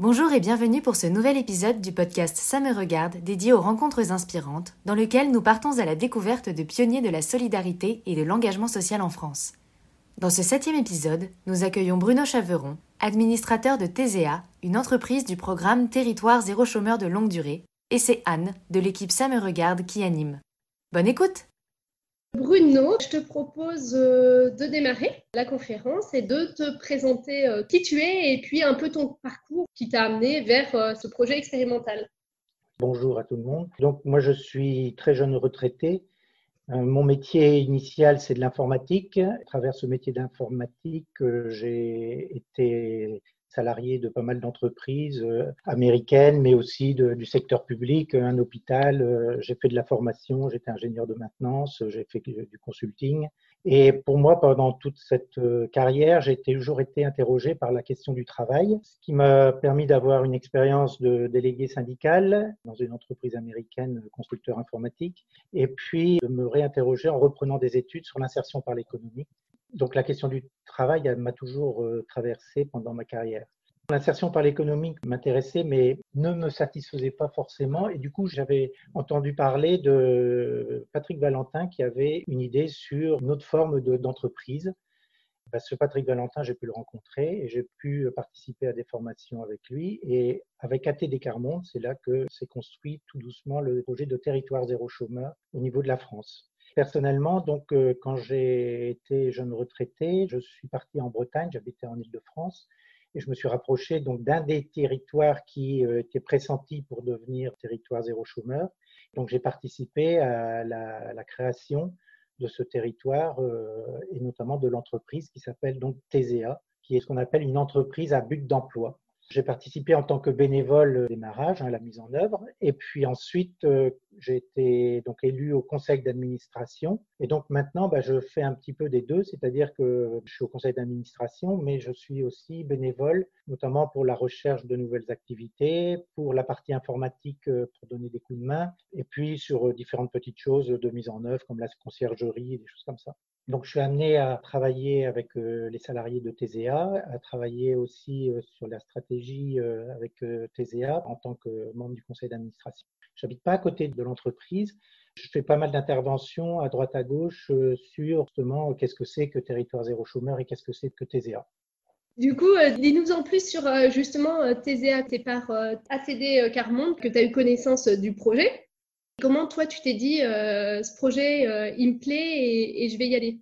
Bonjour et bienvenue pour ce nouvel épisode du podcast Ça me regarde dédié aux rencontres inspirantes, dans lequel nous partons à la découverte de pionniers de la solidarité et de l'engagement social en France. Dans ce septième épisode, nous accueillons Bruno Chaveron, administrateur de TZA, une entreprise du programme Territoire zéro chômeur de longue durée, et c'est Anne, de l'équipe Ça me regarde, qui anime. Bonne écoute Bruno, je te propose euh, de démarrer la conférence et de te présenter euh, qui tu es et puis un peu ton parcours qui t'a amené vers euh, ce projet expérimental. Bonjour à tout le monde. Donc moi je suis très jeune retraité. Mon métier initial c'est de l'informatique. À travers ce métier d'informatique, j'ai été salarié de pas mal d'entreprises américaines, mais aussi du secteur public, un hôpital. J'ai fait de la formation, j'étais ingénieur de maintenance, j'ai fait du consulting. Et pour moi, pendant toute cette carrière, j'ai toujours été interrogé par la question du travail, ce qui m'a permis d'avoir une expérience de délégué syndical dans une entreprise américaine, constructeur informatique, et puis de me réinterroger en reprenant des études sur l'insertion par l'économie. Donc la question du travail m'a toujours traversé pendant ma carrière. L'insertion par l'économie m'intéressait, mais ne me satisfaisait pas forcément. Et du coup, j'avais entendu parler de Patrick Valentin qui avait une idée sur une autre forme d'entreprise. Bah, ce Patrick Valentin, j'ai pu le rencontrer et j'ai pu participer à des formations avec lui. Et avec ATD Carmonde, c'est là que s'est construit tout doucement le projet de territoire zéro chômeur au niveau de la France. Personnellement, donc, euh, quand j'ai été jeune retraité, je suis parti en Bretagne, j'habitais en Île-de-France, et je me suis rapproché d'un des territoires qui euh, était pressenti pour devenir territoire zéro chômeur. Donc, j'ai participé à la, création de ce territoire euh, et notamment de l'entreprise qui s'appelle donc qui est ce qu'on appelle une entreprise à but d'emploi. J'ai participé en tant que bénévole au démarrage, à hein, la mise en œuvre, et puis ensuite euh, j'ai été donc élu au conseil d'administration. Et donc maintenant, bah, je fais un petit peu des deux, c'est-à-dire que je suis au conseil d'administration, mais je suis aussi bénévole, notamment pour la recherche de nouvelles activités, pour la partie informatique euh, pour donner des coups de main, et puis sur euh, différentes petites choses de mise en œuvre comme la conciergerie, des choses comme ça. Donc, je suis amené à travailler avec euh, les salariés de TZA, à travailler aussi euh, sur la stratégie euh, avec TZA en tant que membre du conseil d'administration. Je n'habite pas à côté de l'entreprise. Je fais pas mal d'interventions à droite à gauche sur justement qu'est-ce que c'est que Territoire Zéro Chômeur et qu'est-ce que c'est que TZA. Du coup, dis-nous en plus sur justement TZA, c'est par ATD Carmonde que tu as eu connaissance du projet. Comment toi, tu t'es dit, euh, ce projet, euh, il me plaît et, je vais y aller?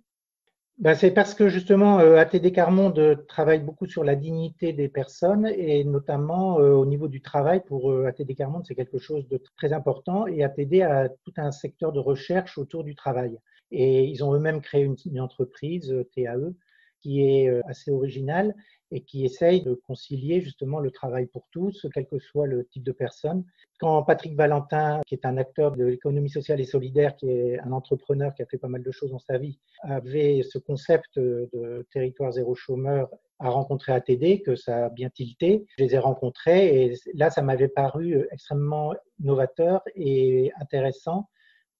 Ben, C'est parce que justement, euh, ATD Carmonde travaille beaucoup sur la dignité des personnes et notamment au niveau du travail. Pour ATD Carmonde, c'est quelque chose de très important et ATD a tout un secteur de recherche autour du travail. Et ils ont eux-mêmes créé une entreprise, TAE, qui est assez originale et qui essaye de concilier justement le travail pour tous, quel que soit le type de personne. Quand Patrick Valentin, qui est un acteur de l'économie sociale et solidaire, qui est un entrepreneur qui a fait pas mal de choses dans sa vie, avait ce concept de territoire zéro chômeur à rencontrer ATD, que ça a bien tilté. Je les ai rencontrés et là, ça m'avait paru extrêmement novateur et intéressant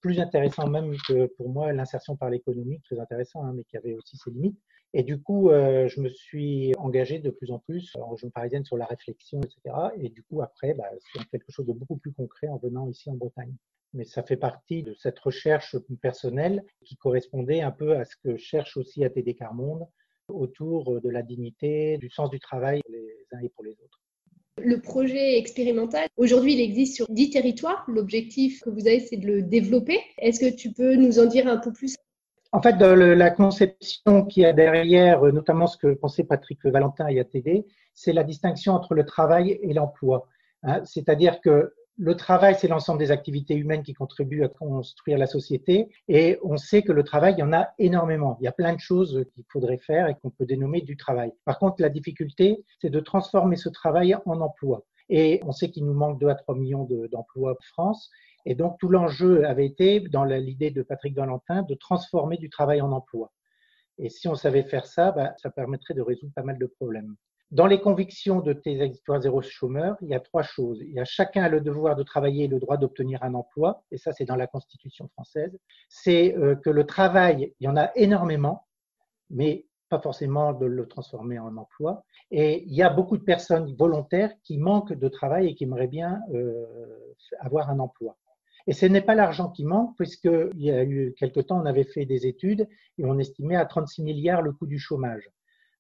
plus intéressant même que pour moi l'insertion par l'économie, très intéressant, hein, mais qui avait aussi ses limites. Et du coup, euh, je me suis engagé de plus en plus en région parisienne sur la réflexion, etc. Et du coup, après, bah, sur quelque chose de beaucoup plus concret en venant ici en Bretagne. Mais ça fait partie de cette recherche personnelle qui correspondait un peu à ce que cherche aussi ATD Carmonde autour de la dignité, du sens du travail les uns et pour les autres. Le projet expérimental, aujourd'hui, il existe sur 10 territoires. L'objectif que vous avez, c'est de le développer. Est-ce que tu peux nous en dire un peu plus? En fait, la conception qui a derrière, euh, notamment ce que pensait Patrick Valentin et ATD, c'est la distinction entre le travail et l'emploi. Hein. C'est-à-dire que le travail, c'est l'ensemble des activités humaines qui contribuent à construire la société. Et on sait que le travail, il y en a énormément. Il y a plein de choses qu'il faudrait faire et qu'on peut dénommer du travail. Par contre, la difficulté, c'est de transformer ce travail en emploi. Et on sait qu'il nous manque 2 à 3 millions d'emplois en France. Et donc, tout l'enjeu avait été, dans l'idée de Patrick Valentin, de transformer du travail en emploi. Et si on savait faire ça, bah, ça permettrait de résoudre pas mal de problèmes. Dans les convictions de tes histoires zéro chômeur, il y a trois choses. Il y a chacun le devoir de travailler et le droit d'obtenir un emploi, et ça c'est dans la Constitution française. C'est euh, que le travail, il y en a énormément, mais pas forcément de le transformer en emploi. Et il y a beaucoup de personnes volontaires qui manquent de travail et qui aimeraient bien euh, avoir un emploi. Et ce n'est pas l'argent qui manque, puisqu'il y a eu quelque temps, on avait fait des études et on estimait à 36 milliards le coût du chômage.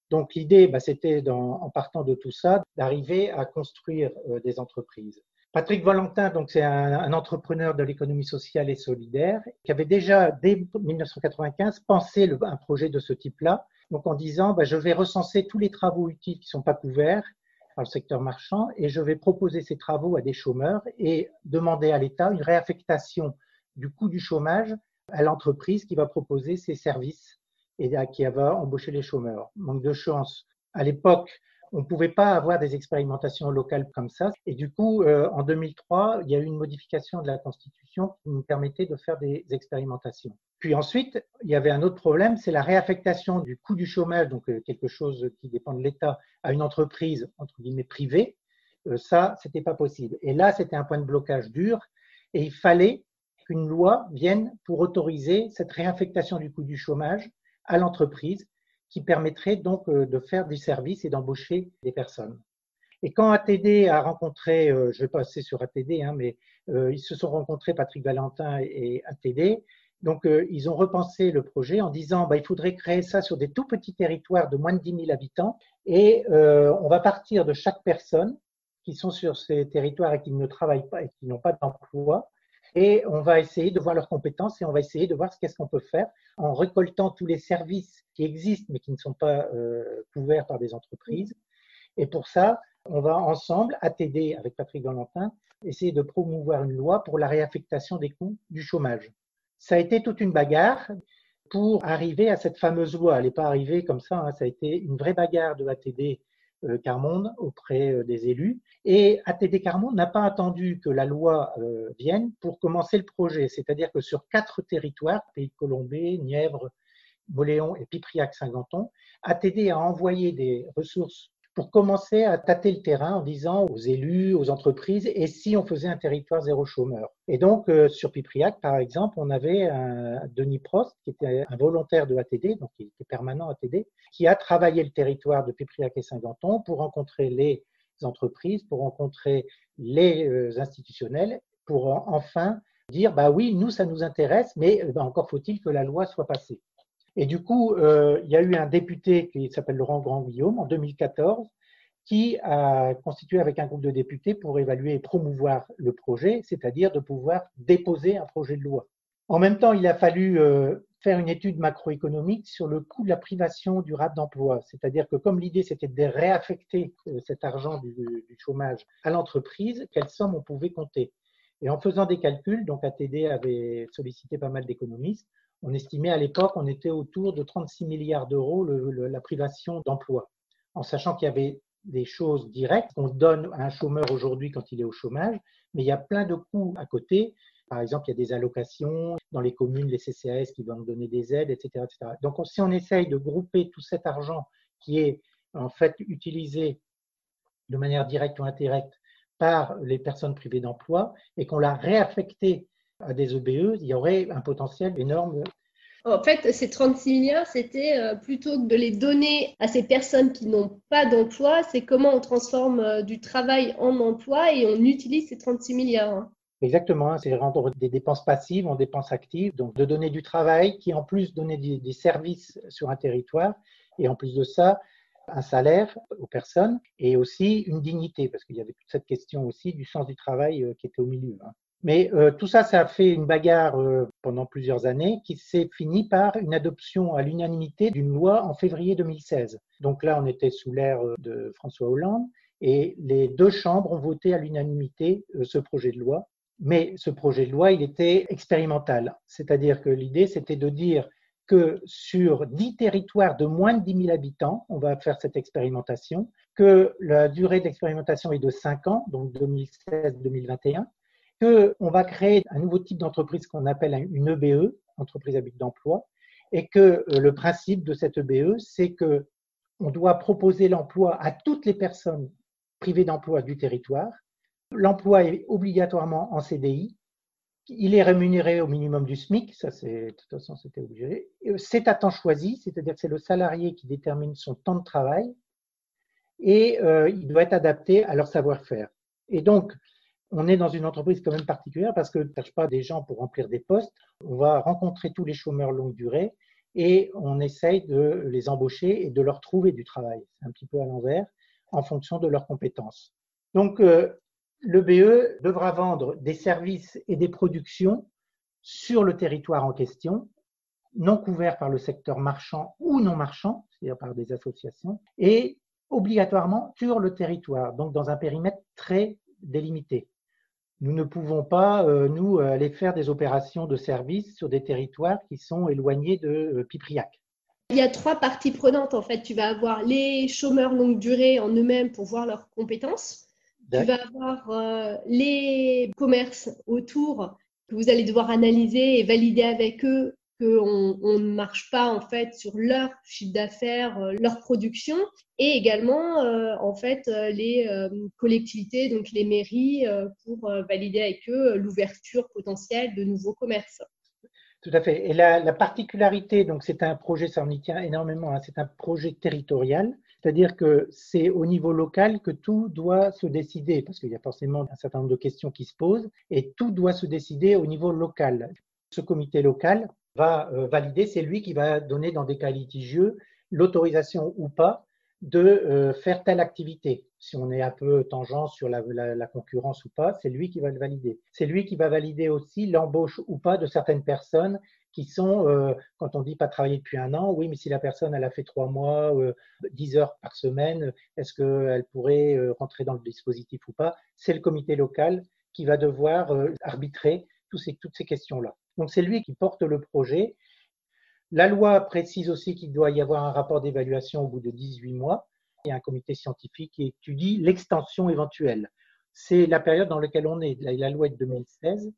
Donc l'idée, bah, c'était en partant de tout ça, d'arriver à construire euh, des entreprises. Patrick Valentin, donc c'est un, entrepreneur de l'économie sociale et solidaire, qui avait déjà dès 1995 pensé un projet de ce type-là, donc en disant bah, je vais recenser tous les travaux utiles qui ne sont pas couverts par le secteur marchand et je vais proposer ces travaux à des chômeurs et demander à l'État une réaffectation du coût du chômage à l'entreprise qui va proposer ces services et qui va embaucher les chômeurs. Manque de chance. À l'époque, on ne pouvait pas avoir des expérimentations locales comme ça. Et du coup, euh, en 2003, il y a eu une modification de la Constitution qui nous permettait de faire des expérimentations. Puis ensuite, il y avait un autre problème, c'est la réaffectation du coût du chômage, donc euh, quelque chose qui dépend de l'État, à une entreprise, entre guillemets, privée. Euh, ça, c'était pas possible. Et là, c'était un point de blocage dur. Et il fallait qu'une loi vienne pour autoriser cette réaffectation du coût du chômage à l'entreprise qui permettrait donc euh, de faire du service et d'embaucher des personnes. Et quand ATD a rencontré, je vais passer sur ATD, hein, mais euh, ils se sont rencontrés, Patrick Valentin et ATD, donc ils ont repensé le projet en disant bah, il faudrait créer ça sur des tout petits territoires de moins de 10 000 habitants et on va partir de chaque personne qui sont sur ces territoires et qui ne travaillent pas et qui n'ont pas d'emploi et on va essayer de voir leurs compétences et on va essayer de voir ce qu'est-ce qu'on peut faire en récoltant tous les services qui existent mais qui ne sont pas euh, couverts par des entreprises. Et pour ça, on va ensemble, t'aider avec Patrick Valentin, essayer de promouvoir une loi pour la réaffectation des coûts du chômage. Ça a été toute une bagarre pour arriver à cette fameuse loi. Elle n'est pas arrivée comme ça, hein. ça a été une vraie bagarre de ATD euh, Carmonde auprès euh, des élus. Et ATD Carmonde n'a pas attendu que la loi euh, vienne pour commencer le projet. C'est-à-dire que sur quatre territoires, Pays de Colombie, Nièvre, Moléon et Pipriac-Saint-Ganton, ATD a envoyé des ressources pour commencer à tâter le terrain en disant aux élus, aux entreprises, et si on faisait un territoire zéro chômeur. Et donc, euh, sur Pipriac, par exemple, on avait Denis Prost, qui était un volontaire de ATD, donc il était permanent ATD, qui a travaillé le territoire de Pipriac et Saint-Ganton pour rencontrer les entreprises, pour rencontrer les euh, institutionnels, pour enfin dire, bah oui, nous, ça nous intéresse, mais bah, encore faut-il que la loi soit passée. Et du coup, euh, il y a eu un député qui s'appelle Laurent Grand-Guillaume en 2014 qui a constitué avec un groupe de députés pour évaluer et promouvoir le projet, c'est-à-dire de pouvoir déposer un projet de loi. En même temps, il a fallu euh, faire une étude macroéconomique sur le coût de la privation durable d'emploi, c'est-à-dire que comme l'idée c'était de réaffecter euh, cet argent du, du chômage à l'entreprise, quelle somme on pouvait compter. Et en faisant des calculs, donc ATD avait sollicité pas mal d'économistes, on estimait à l'époque, on était autour de 36 milliards d'euros la privation d'emploi, en sachant qu'il y avait des choses directes qu'on donne à un chômeur aujourd'hui quand il est au chômage, mais il y a plein de coûts à côté. Par exemple, il y a des allocations dans les communes, les CCAS qui vont donner des aides, etc., etc. Donc, si on essaye de grouper tout cet argent qui est en fait utilisé de manière directe ou indirecte par les personnes privées d'emploi et qu'on l'a réaffecté à des EBE, il y aurait un potentiel énorme. En fait, ces 36 milliards, c'était euh, plutôt que de les donner à ces personnes qui n'ont pas d'emploi, c'est comment on transforme euh, du travail en emploi et on utilise ces 36 milliards. Hein. Exactement, c'est rendre des dépenses passives en dépenses actives, donc de donner du travail qui en plus donnait des services sur un territoire et en plus de ça, un salaire aux personnes et aussi une dignité, parce qu'il y avait toute cette question aussi du sens du travail euh, qui était au milieu. Mais euh, tout ça, ça a fait une bagarre euh, pendant plusieurs années qui s'est finie par une adoption à l'unanimité d'une loi en février 2016. Donc là, on était sous l'ère euh, de François Hollande et les deux chambres ont voté à l'unanimité ce projet de loi. Mais ce projet de loi, il était expérimental. C'est-à-dire que l'idée, c'était de dire que sur dix territoires de moins de 10 000 habitants, on va faire cette expérimentation, que la durée d'expérimentation est de 5 ans, donc 2016-2021, qu'on va créer un nouveau type d'entreprise qu'on appelle une EBE, entreprise à but d'emploi, et que euh, le principe de cette EBE, c'est que on doit proposer l'emploi à toutes les personnes privées d'emploi du territoire. L'emploi est obligatoirement en CDI, Il est rémunéré au minimum du SMIC, ça c'est de toute façon c'était obligé. C'est à temps choisi, c'est-à-dire que c'est le salarié qui détermine son temps de travail et euh, il doit être adapté à leur savoir-faire. Et donc, on est dans une entreprise quand même particulière parce que ne cherche pas des gens pour remplir des postes. On va rencontrer tous les chômeurs longue durée et on essaye de les embaucher et de leur trouver du travail. C'est un petit peu à l'envers en fonction de leurs compétences. Donc, euh, le BE devra vendre des services et des productions sur le territoire en question, non couverts par le secteur marchand ou non marchand, c'est-à-dire par des associations, et obligatoirement sur le territoire, donc dans un périmètre très délimité. Nous ne pouvons pas, euh, nous, aller faire des opérations de service sur des territoires qui sont éloignés de euh, Pipriac. Il y a trois parties prenantes, en fait. Tu vas avoir les chômeurs longue durée en eux-mêmes pour voir leurs compétences. Tu vas avoir euh, les commerces autour que vous allez devoir analyser et valider avec eux qu'on on ne marche pas en fait sur leur chiffre d'affaires, euh, leur production, et également euh, en fait euh, les collectivités, donc les mairies, pour valider avec eux l'ouverture potentielle de nouveaux commerces. Tout à fait. Et la, particularité, donc c'est un projet, ça en y tient énormément, hein, c'est un projet territorial, c'est-à-dire que c'est au niveau local que tout doit se décider, parce qu'il y a forcément un certain nombre de questions qui se posent, et tout doit se décider au niveau local. Ce comité local, va euh, valider, c'est lui qui va donner dans des cas litigieux l'autorisation ou pas de euh, faire telle activité. Si on est un peu tangent sur la, concurrence ou pas, c'est lui qui va le valider. C'est lui qui va valider aussi l'embauche ou pas de certaines personnes qui sont, euh, quand on dit pas travailler depuis un an, oui, mais si la personne elle a fait trois mois, dix heures par semaine, est-ce qu'elle pourrait rentrer dans le dispositif ou pas? C'est le comité local qui va devoir arbitrer toutes ces questions-là. Donc c'est lui qui porte le projet. La loi précise aussi qu'il doit y avoir un rapport d'évaluation au bout de 18 mois et un comité scientifique qui étudie l'extension éventuelle. C'est la période dans laquelle on est. La loi est de 2016.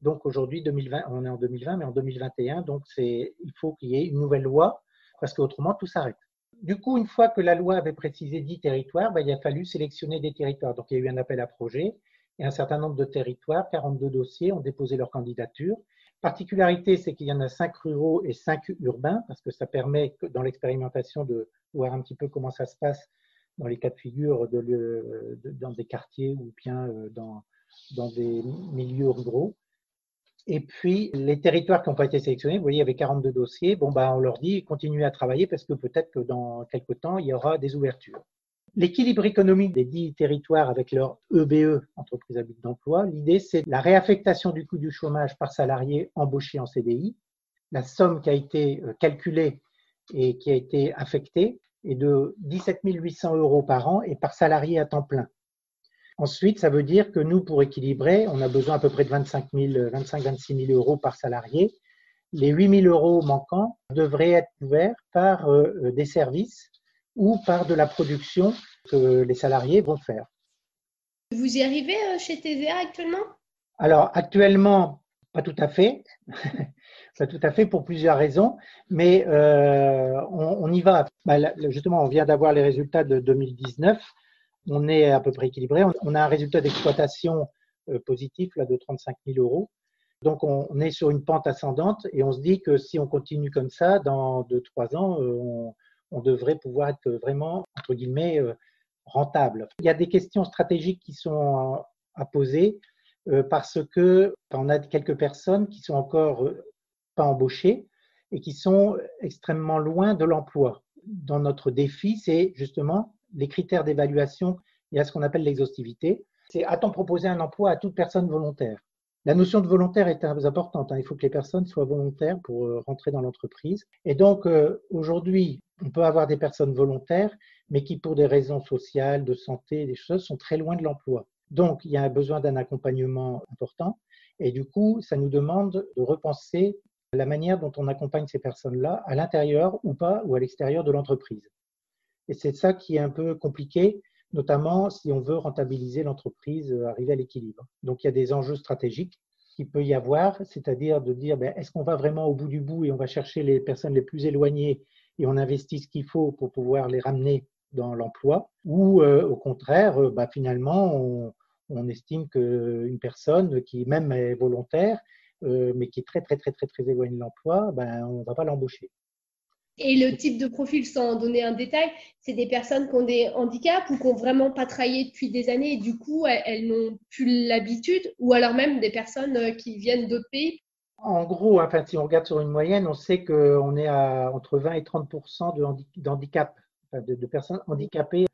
Donc aujourd'hui, 2020, on est en 2020, mais en 2021, donc c'est, il faut qu'il y ait une nouvelle loi parce qu'autrement tout s'arrête. Du coup, une fois que la loi avait précisé 10 territoires, ben, il a fallu sélectionner des territoires. Donc il y a eu un appel à projet et un certain nombre de territoires, 42 dossiers, ont déposé leur candidature. Particularité, c'est qu'il y en a 5 ruraux et 5 urbains, parce que ça permet, dans l'expérimentation, de voir un petit peu comment ça se passe dans les cas de figure de, dans des quartiers ou bien euh, dans, dans des milieux ruraux. Et puis, les territoires qui n'ont pas été sélectionnés, vous voyez, il y avait 42 dossiers. Bon, bah, on leur dit, continuez à travailler parce que peut-être que dans quelques temps, il y aura des ouvertures. L'équilibre économique des dix territoires avec leur EBE, e, entreprise à but d'emploi, l'idée c'est la réaffectation du coût du chômage par salarié embauché en CDI. La somme qui a été euh, calculée et qui a été affectée est de 17 800 euros par an et par salarié à temps plein. Ensuite, ça veut dire que nous, pour équilibrer, on a besoin à peu près de 25 25-26 000 euros par salarié. Les 8 000 euros manquants devraient être couverts par euh, euh, des services ou par de la production que les salariés vont faire. Vous y arrivez euh, chez TVA actuellement? Alors actuellement, pas tout à fait. pas tout à fait pour plusieurs raisons, mais euh, on, y va. Bah, justement, on vient d'avoir les résultats de 2019. On est à peu près équilibré. On a un résultat d'exploitation euh, positif là, de 35 000 euros. Donc, on, est sur une pente ascendante et on se dit que si on continue comme ça, dans deux, trois ans, on, on devrait pouvoir être vraiment, entre guillemets, euh, rentable. Il y a des questions stratégiques qui sont à poser euh, parce que on a quelques personnes qui sont encore euh, pas embauchées et qui sont extrêmement loin de l'emploi. Dans notre défi, c'est justement les critères d'évaluation. Il y a ce qu'on appelle l'exhaustivité. C'est a-t-on proposé un emploi à toute personne volontaire? La notion de volontaire est très importante. Hein. Il faut que les personnes soient volontaires pour euh, rentrer dans l'entreprise. Et donc, euh, aujourd'hui, on peut avoir des personnes volontaires, mais qui, pour des raisons sociales, de santé, des choses, sont très loin de l'emploi. Donc, il y a besoin d'un accompagnement important. Et du coup, ça nous demande de repenser la manière dont on accompagne ces personnes-là à l'intérieur ou pas, ou à l'extérieur de l'entreprise. Et c'est ça qui est un peu compliqué notamment si on veut rentabiliser l'entreprise, euh, arriver à l'équilibre. Donc il y a des enjeux stratégiques qu'il peut y avoir, c'est-à-dire de dire ben, est-ce qu'on va vraiment au bout du bout et on va chercher les personnes les plus éloignées et on investit ce qu'il faut pour pouvoir les ramener dans l'emploi, ou euh, au contraire, euh, ben, finalement, on, on estime qu'une personne qui même est volontaire, mais qui est très très très très très éloignée de l'emploi, ben, on ne va pas l'embaucher. Et le type de profil, sans donner un détail, c'est des personnes qui ont des handicaps ou qui n'ont vraiment pas travaillé depuis des années et du coup, elles, n'ont plus l'habitude, ou alors même des personnes euh, qui viennent d'autres pays. En gros, enfin, si on regarde sur une moyenne, on sait qu'on est à entre 20 et 30 de, handicap, de, personnes handicapées.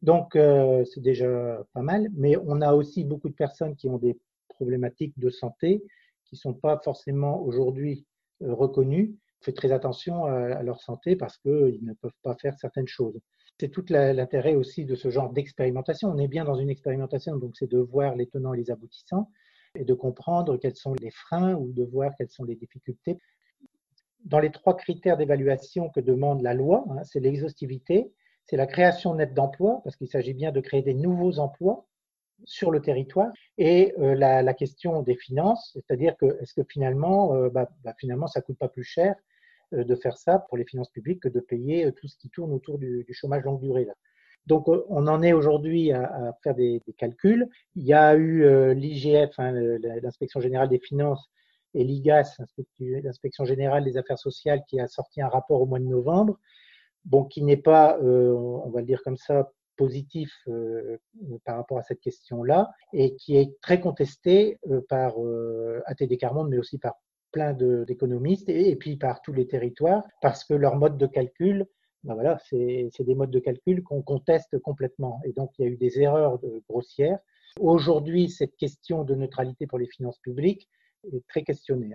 Donc, euh, c'est déjà pas mal. Mais on a aussi beaucoup de personnes qui ont des problématiques de santé qui ne sont pas forcément aujourd'hui euh, reconnues fait très attention à, leur santé parce qu'ils ne peuvent pas faire certaines choses. C'est tout l'intérêt aussi de ce genre d'expérimentation. On est bien dans une expérimentation, donc c'est de voir les tenants et les aboutissants et de comprendre quels sont les freins ou de voir quelles sont les difficultés. Dans les trois critères d'évaluation que demande la loi, hein, c'est l'exhaustivité, c'est la création nette d'emplois, parce qu'il s'agit bien de créer des nouveaux emplois, sur le territoire et euh, la, question des finances, c'est-à-dire que est-ce que finalement, euh, bah, bah, finalement, ça coûte pas plus cher de faire ça pour les finances publiques que de payer euh, tout ce qui tourne autour du, chômage longue durée. Là. Donc, euh, on en est aujourd'hui à, faire des, calculs. Il y a eu l'IGF, hein, l'inspection générale des finances, et l'IGAS, l'inspection générale des affaires sociales, qui a sorti un rapport au mois de novembre, bon, qui n'est pas, on va le dire comme ça, positif par rapport à cette question-là, et qui est très contesté par ATD Carmonde, mais aussi par plein d'économistes et, puis par tous les territoires parce que leur mode de calcul, ben voilà, c'est des modes de calcul qu'on conteste complètement. Et donc, il y a eu des erreurs grossières. Aujourd'hui, cette question de neutralité pour les finances publiques est très questionnée.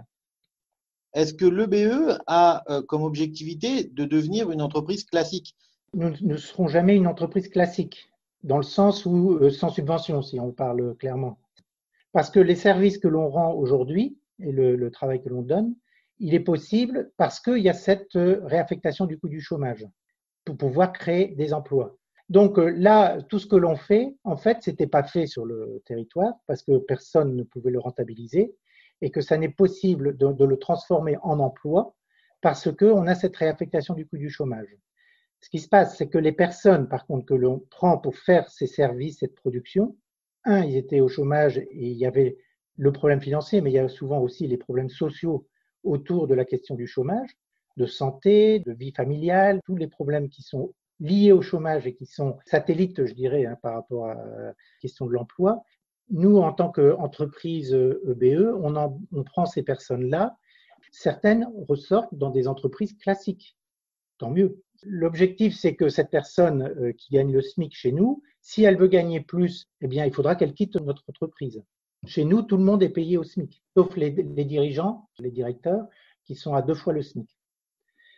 Est-ce que l'EBE a euh, comme objectivité de devenir une entreprise classique? Nous ne serons jamais une entreprise classique, dans le sens où euh, sans subvention, si on parle clairement. Parce que les services que l'on rend aujourd'hui, et le, travail que l'on donne, il est possible parce qu'il y a cette euh, réaffectation du coût du chômage pour pouvoir créer des emplois. Donc euh, là, tout ce que l'on fait, en fait, c'était pas fait sur le territoire parce que personne ne pouvait le rentabiliser et que ça n'est possible de, le transformer en emploi parce qu'on a cette réaffectation du coût du chômage. Ce qui se passe, c'est que les personnes, par contre, que l'on prend pour faire ces services, cette production, un, ils étaient au chômage et il y avait le problème financier, mais il y a souvent aussi les problèmes sociaux autour de la question du chômage, de santé, de vie familiale, tous les problèmes qui sont liés au chômage et qui sont satellites, je dirais, hein, par rapport à la question de l'emploi. Nous, en tant qu'entreprise EBE, e, on, on prend ces personnes-là. Certaines ressortent dans des entreprises classiques. Tant mieux. L'objectif, c'est que cette personne euh, qui gagne le SMIC chez nous, si elle veut gagner plus, eh bien, il faudra qu'elle quitte notre entreprise. Chez nous, tout le monde est payé au SMIC, sauf les, dirigeants, les directeurs, qui sont à deux fois le SMIC.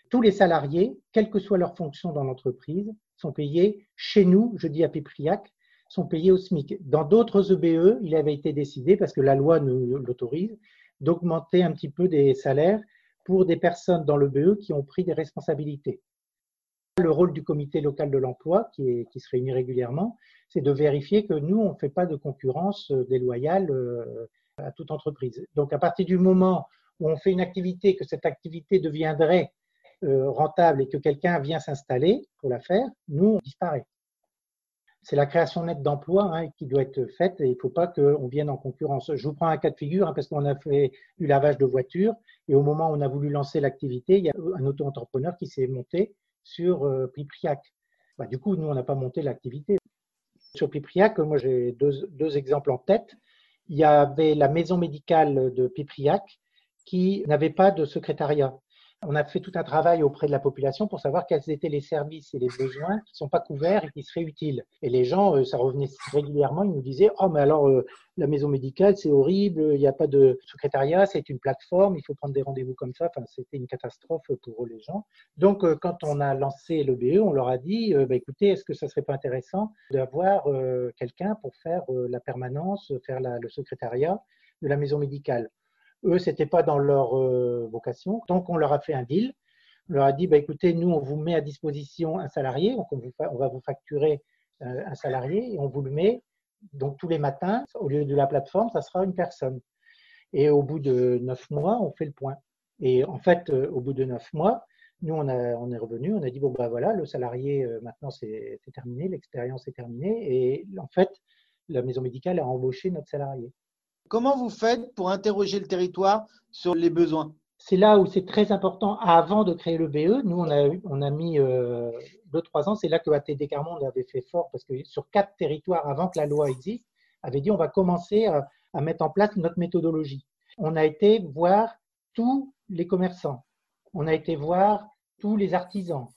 Tous les salariés, quelle que soit leur fonction dans l'entreprise, sont payés chez nous, je dis à Pépriac, sont payés au SMIC. Dans d'autres EBE, e, il avait été décidé, parce que la loi nous l'autorise, d'augmenter un petit peu des salaires pour des personnes dans l'EBE qui ont pris des responsabilités. Le rôle du comité local de l'emploi, qui, se réunit régulièrement, c'est de vérifier que nous, on ne fait pas de concurrence euh, déloyale euh, à toute entreprise. Donc, à partir du moment où on fait une activité, que cette activité deviendrait euh, rentable et que quelqu'un vient s'installer pour la faire, nous, on disparaît. C'est la création nette d'emplois hein, qui doit être faite et il ne faut pas qu'on vienne en concurrence. Je vous prends un cas de figure hein, parce qu'on a fait du lavage de voitures et au moment où on a voulu lancer l'activité, il y a un auto-entrepreneur qui s'est monté sur Pipriac. Bah, du coup, nous, on n'a pas monté l'activité. Sur Pipriac, moi j'ai deux, exemples en tête. Il y avait la maison médicale de Pipriac qui n'avait pas de secrétariat. On a fait tout un travail auprès de la population pour savoir quels étaient les services et les besoins qui ne sont pas couverts et qui seraient utiles. Et les gens, euh, ça revenait régulièrement, ils nous disaient Oh, mais alors, euh, la maison médicale, c'est horrible, il n'y a pas de secrétariat, c'est une plateforme, il faut prendre des rendez-vous comme ça. Enfin, c'était une catastrophe pour les gens. Donc, euh, quand on a lancé le BE, on leur a dit bah, écoutez, est-ce que ça ne serait pas intéressant d'avoir quelqu'un pour faire la permanence, faire le secrétariat de la maison médicale? Eux, c'était pas dans leur euh, vocation. Donc, on leur a fait un deal. On leur a dit, bah, écoutez, nous, on vous met à disposition un salarié, donc on, va vous facturer euh, un salarié et on vous le met. Donc, tous les matins, au lieu de la plateforme, ça sera une personne. Et au bout de neuf mois, on fait le point. Et en fait, euh, au bout de neuf mois, nous, on, a, on est revenu, on a dit, bon, bah voilà, le salarié, maintenant, c'est terminé, l'expérience est terminée. Et en fait, la maison médicale a embauché notre salarié. Comment vous faites pour interroger le territoire sur les besoins? C'est là où c'est très important. Avant de créer le BE, nous, on a, mis euh, deux, trois ans. C'est là que ATD Carmonde avait fait fort parce que sur quatre territoires, avant que la loi existe, avait dit on va commencer à, à mettre en place notre méthodologie. On a été voir tous les commerçants. On a été voir tous les artisans.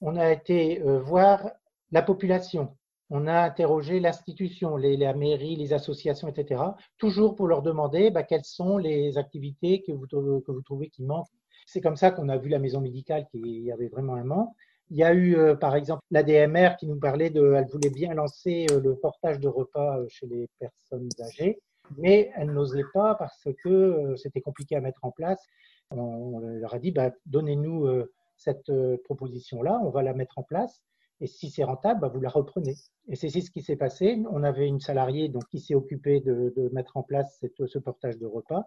On a été euh, voir la population. On a interrogé l'institution, la mairie, les associations, etc. Toujours pour leur demander bah, quelles sont les activités que vous, trouvez qui manquent. C'est comme ça qu'on a vu la maison médicale qu'il y avait vraiment un manque. Il y a eu, euh, par exemple, l'ADMR qui nous parlait de, voulait bien lancer euh, le portage de repas chez les personnes âgées, mais elle n'osait pas parce que c'était compliqué à mettre en place. On leur a dit, bah, donnez-nous cette proposition-là, on va la mettre en place. Et si c'est rentable, bah, vous la reprenez. Et c'est ce qui s'est passé. On avait une salariée donc, qui s'est occupée de, mettre en place ce portage de repas.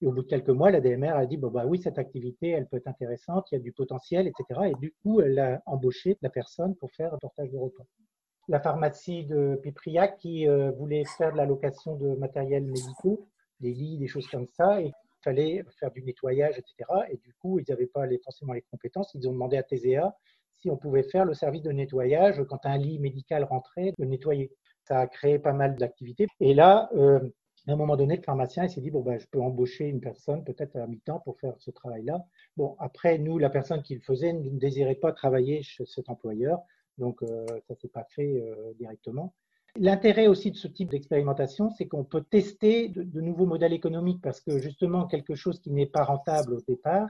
Et au bout de quelques mois, la DMR a dit bah, oui, cette activité, elle peut être intéressante, il y a du potentiel, etc. Et du coup, elle a embauché la personne pour faire un portage de repas. La pharmacie de Pipriac qui euh, voulait faire de la location de matériel médicaux, des lits, des choses comme ça, et il fallait faire du nettoyage, etc. Et du coup, ils n'avaient pas les, forcément les compétences. Ils ont demandé à TZA si on pouvait faire le service de nettoyage quand un lit médical rentrait, de nettoyer. Ça a créé pas mal d'activités. Et là, euh, à un moment donné, le pharmacien s'est dit bon ben, je peux embaucher une personne peut-être à mi-temps pour faire ce travail-là. Bon, après nous, la personne qui le faisait ne désirait pas travailler chez cet employeur, donc euh, ça s'est pas fait euh, directement. L'intérêt aussi de ce type d'expérimentation, c'est qu'on peut tester de, nouveaux modèles économiques parce que justement quelque chose qui n'est pas rentable au départ,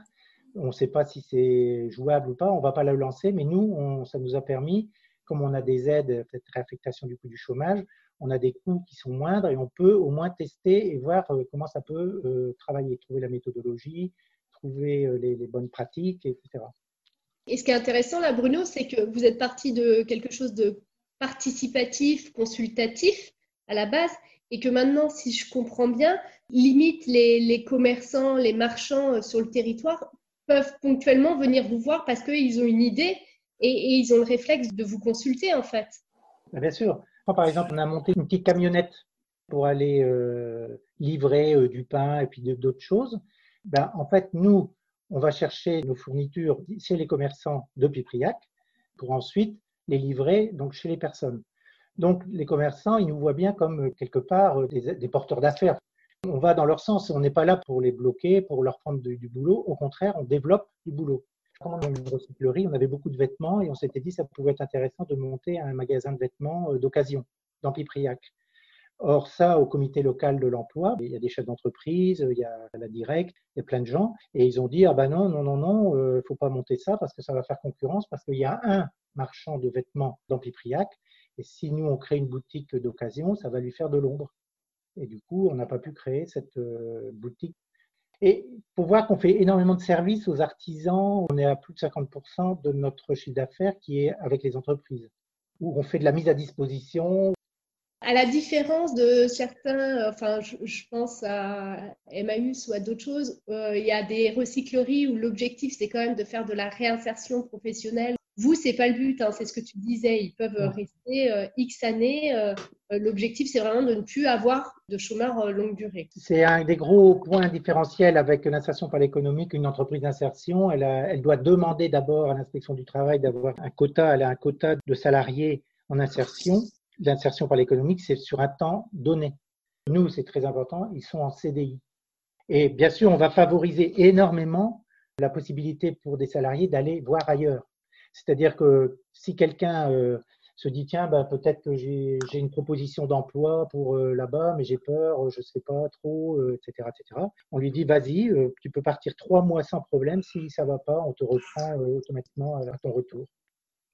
on ne sait pas si c'est jouable ou pas, on ne va pas le lancer, mais nous, ça nous a permis, comme on a des aides, cette réaffectation du coût du chômage, on a des coûts qui sont moindres et on peut au moins tester et voir euh, comment ça peut euh, travailler, trouver la méthodologie, trouver euh, les, bonnes pratiques, etc. Et ce qui est intéressant là, Bruno, c'est que vous êtes parti de quelque chose de participatif, consultatif à la base, et que maintenant, si je comprends bien, limite les commerçants, les marchands sur le territoire peuvent ponctuellement venir vous voir parce qu'ils ont une idée et, ils ont le réflexe de vous consulter en fait. Bien sûr. par exemple, on a monté une petite camionnette pour aller euh, livrer euh, du pain et puis d'autres choses. Ben, en fait, nous, on va chercher nos fournitures chez les commerçants de Pipriac pour ensuite les livrer donc chez les personnes. Donc, les commerçants, ils nous voient bien comme euh, quelque part des porteurs d'affaires. On va dans leur sens, on n'est pas là pour les bloquer, pour leur prendre du, boulot. Au contraire, on développe du boulot. Comme on a une recyclerie, on avait beaucoup de vêtements et on s'était dit que ça pouvait être intéressant de monter un magasin de vêtements euh, d'occasion dans Pipriac. Or, ça, au comité local de l'emploi, il y a des chefs d'entreprise, il y a la directe, il y a plein de gens, et ils ont dit ah ben non, non, non, non, il euh, faut pas monter ça parce que ça va faire concurrence, parce qu'il y a un marchand de vêtements dans Pipriac, et si nous on crée une boutique d'occasion, ça va lui faire de l'ombre. Et du coup, on n'a pas pu créer cette euh, boutique. Et pour voir qu'on fait énormément de services aux artisans, on est à plus de 50% de notre chiffre d'affaires qui est avec les entreprises, où on fait de la mise à disposition. À la différence de certains, enfin, je, pense à Emmaüs ou à d'autres choses, euh, il y a des recycleries où l'objectif, c'est quand même de faire de la réinsertion professionnelle vous, c'est pas le but, hein, c'est ce que tu disais. Ils peuvent rester euh, X années. Euh, euh, l'objectif, c'est vraiment de ne plus avoir de chômeurs longue durée. C'est un des gros points différentiels avec l'insertion par l'économie qu'une entreprise d'insertion. Elle, elle, doit demander d'abord à l'inspection du travail d'avoir un quota. Elle a un quota de salariés en insertion. L'insertion par l'économique, c'est sur un temps donné. Nous, c'est très important, ils sont en CDI. Et bien sûr, on va favoriser énormément la possibilité pour des salariés d'aller voir ailleurs. C'est-à-dire que si quelqu'un euh, se dit tiens, bah, peut-être que j'ai une proposition d'emploi pour euh, là-bas, mais j'ai peur, je ne sais pas trop, etc., euh, etc. On lui dit vas-y, tu peux partir trois mois sans problème. Si ça ne va pas, on te reprend automatiquement à ton retour.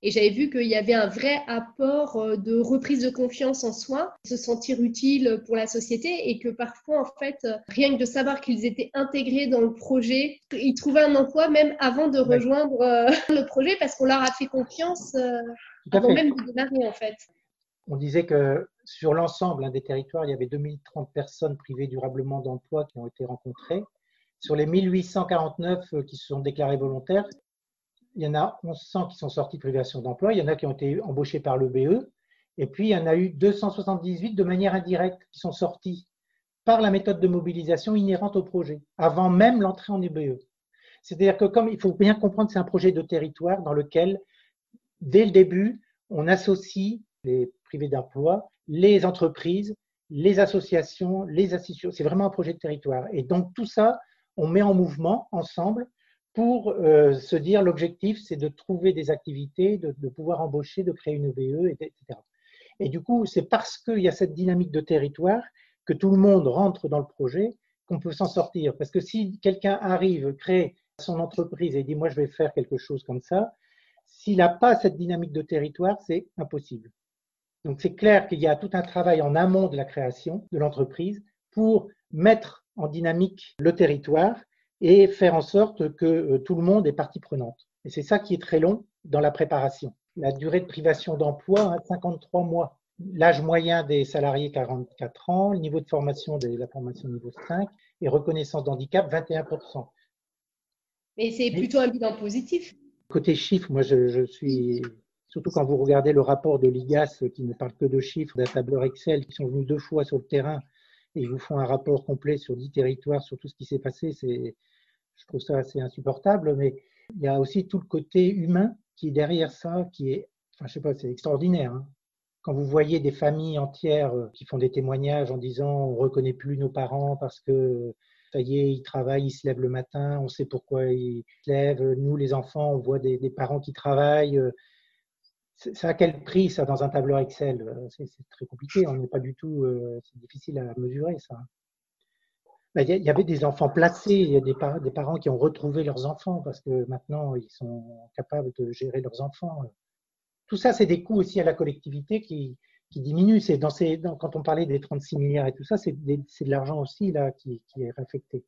Et j'avais vu qu'il y avait un vrai apport euh, de reprise de confiance en soi, se sentir utile pour la société et que parfois, en fait, euh, rien que de savoir qu'ils étaient intégrés dans le projet, ils trouvaient un emploi même avant de rejoindre euh, le projet parce qu'on leur a fait confiance avant même de démarrer, en fait. On disait que sur l'ensemble des territoires, il y avait 2030 personnes privées durablement d'emploi qui ont été rencontrées. Sur les 1849 qui se sont déclarées volontaires, il y en a 1100 qui sont sortis de privation d'emploi, il y en a qui ont été embauchés par le BE, Et puis, il y en a eu 278 de manière indirecte qui sont sortis par la méthode de mobilisation inhérente au projet, avant même l'entrée en EBE. C'est-à-dire que comme il faut bien comprendre, c'est un projet de territoire dans lequel, dès le début, on associe les privés d'emploi, les entreprises, les associations, les institutions. C'est vraiment un projet de territoire. Et donc tout ça, on met en mouvement ensemble pour euh, se dire l'objectif, c'est de trouver des activités, de, pouvoir embaucher, de créer une EBE, etc. Et du coup, c'est parce qu'il y a cette dynamique de territoire que tout le monde rentre dans le projet qu'on peut s'en sortir. Parce que si quelqu'un arrive, crée son entreprise et dit moi je vais faire quelque chose comme ça, s'il n'a pas cette dynamique de territoire, c'est impossible. Donc c'est clair qu'il y a tout un travail en amont de la création de l'entreprise pour mettre en dynamique le territoire et faire en sorte que euh, tout le monde est partie prenante. Et c'est ça qui est très long dans la préparation. La durée de privation d'emploi, 53 hein, mois. L'âge moyen des salariés, 44 ans. Le niveau de formation de la formation niveau 5 et reconnaissance d'handicap, 21%. Mais c'est plutôt un bilan positif. Côté chiffres, moi, je, je, suis, surtout quand vous regardez le rapport de l'IGAS qui ne parle que de chiffres, d'un tableur Excel, qui sont venus deux fois sur le terrain ils vous font un rapport complet sur dix territoires, sur tout ce qui s'est passé, c'est, je trouve ça assez insupportable. Mais il y a aussi tout le côté humain qui est derrière ça, qui est, enfin, je sais pas, c'est extraordinaire. Hein. Quand vous voyez des familles entières qui font des témoignages en disant on reconnaît plus nos parents parce que ça y est, ils travaillent, ils se lèvent le matin, on sait pourquoi ils se lèvent. Nous, les enfants, on voit des, des parents qui travaillent. C'est à quel prix ça dans un tableur Excel C'est très compliqué, on n'est pas du tout, euh, c'est difficile à mesurer ça. Ben, il y avait des enfants placés, il y a des, par des, parents qui ont retrouvé leurs enfants parce que maintenant ils sont capables de gérer leurs enfants. Tout ça, c'est des coûts aussi à la collectivité qui, qui diminue. C'est dans ces, quand on parlait des 36 milliards et tout ça, c'est de l'argent aussi là qui, qui, est réaffecté.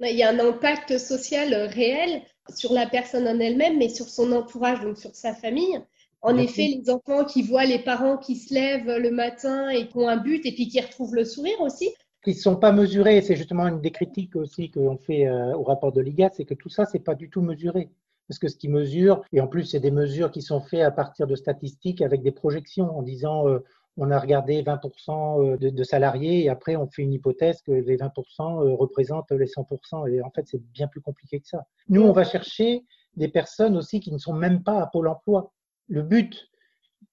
Il y a un impact social réel sur la personne en elle-même, mais sur son entourage, donc sur sa famille. En effet, les enfants qui voient les parents qui se lèvent le matin et qui ont un but et puis qui retrouvent le sourire aussi. Qui ne sont pas mesurés, c'est justement une des critiques aussi qu'on fait euh, au rapport de l'IGAT, c'est que tout ça, c'est pas du tout mesuré parce que ce qui mesure, et en plus c'est des mesures qui sont faites à partir de statistiques avec des projections en disant euh, on a regardé 20% euh, de, de, salariés et après on fait une hypothèse que les 20% euh, représentent les 100%. Et en fait c'est bien plus compliqué que ça. Nous on va chercher des personnes aussi qui ne sont même pas à Pôle Emploi. Le but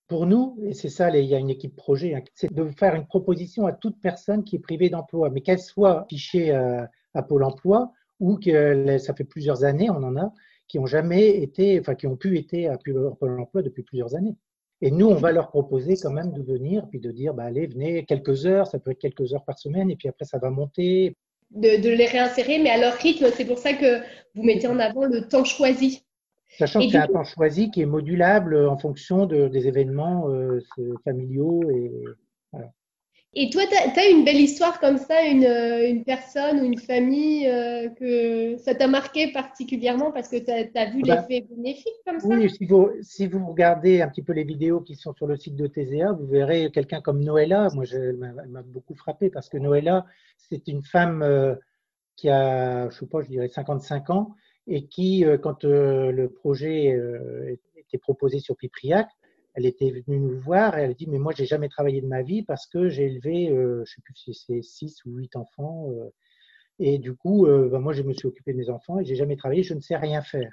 pour nous, et c'est ça, il y a une équipe projet, hein, c'est de faire une proposition à toute personne qui est privée d'emploi, mais qu'elle soit fichée à, à Pôle Emploi ou que ça fait plusieurs années, on en a, qui ont jamais été, enfin qui ont pu être à Pôle emploi depuis plusieurs années. Et nous, on va leur proposer quand même de venir, puis de dire, bah, allez, venez quelques heures, ça peut être quelques heures par semaine, et puis après, ça va monter. De les réinsérer, mais à leur rythme, c'est pour ça que vous mettez en avant le temps choisi. Sachant y a un temps choisi qui est modulable en fonction de, des événements euh, familiaux et voilà. Et toi, tu as, une belle histoire comme ça, une, euh, une personne ou une famille euh, que ça t'a marqué particulièrement parce que tu as, vu bah, l'effet bénéfique comme ça? Oui, si vous, si vous regardez un petit peu les vidéos qui sont sur le site de TZA, vous verrez quelqu'un comme Noëlla. Moi, je, elle m'a beaucoup frappé parce que Noëlla, c'est une femme euh, qui a, je sais pas, je dirais 55 ans et qui, euh, quand euh, le projet euh, était proposé sur Pipriac, elle était venue nous voir et elle a dit mais moi j'ai jamais travaillé de ma vie parce que j'ai élevé je sais plus si c'est six ou huit enfants et du coup bah, moi je me suis occupé de mes enfants et j'ai jamais travaillé je ne sais rien faire.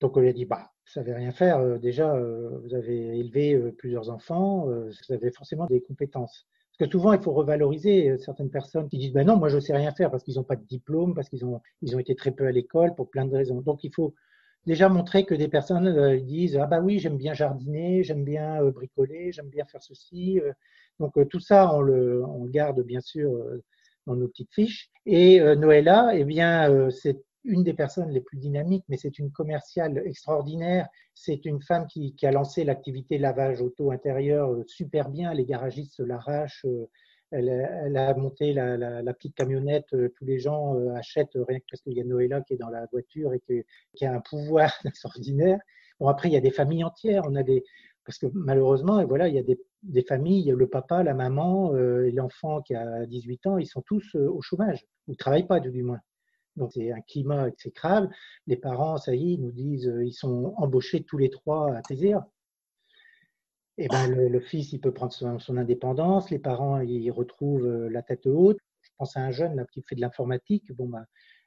Donc on lui a dit bah vous savez rien faire déjà vous avez élevé plusieurs enfants vous avez forcément des compétences que souvent il faut revaloriser certaines personnes qui disent ben non moi je sais rien faire parce qu'ils n'ont pas de diplôme parce qu'ils ont ils ont été très peu à l'école pour plein de raisons donc il faut déjà montrer que des personnes euh, disent ah bah oui j'aime bien jardiner, j'aime bien euh, bricoler, j'aime bien faire ceci. Euh. Donc tout ça on le, on garde bien sûr dans nos petites fiches. Et Noëlla, eh bien c'est une des personnes les plus dynamiques, mais c'est une commerciale extraordinaire. C'est une femme qui, a lancé l'activité lavage auto intérieur super bien. Les garagistes l'arrachent elle, elle, a monté la, petite camionnette. Euh, tous les gens euh, achètent rien que parce qu'il y a Noëlla qui est dans la voiture et qui a un pouvoir extraordinaire. Bon, après, il y a des familles entières. On a des, parce que malheureusement, voilà, il y a des, familles, le papa, la maman euh, et l'enfant qui a 18 ans, ils sont tous euh, au chômage. Ils ne travaillent pas, du moins. Donc, c'est un climat exécrable. Les parents, ça y est, nous disent, ils sont embauchés tous les trois à TZA. et ben le, fils, il peut prendre son, indépendance, les parents, ils retrouvent euh, la tête haute. Je pense à un jeune là, qui fait de l'informatique. Bon, ben,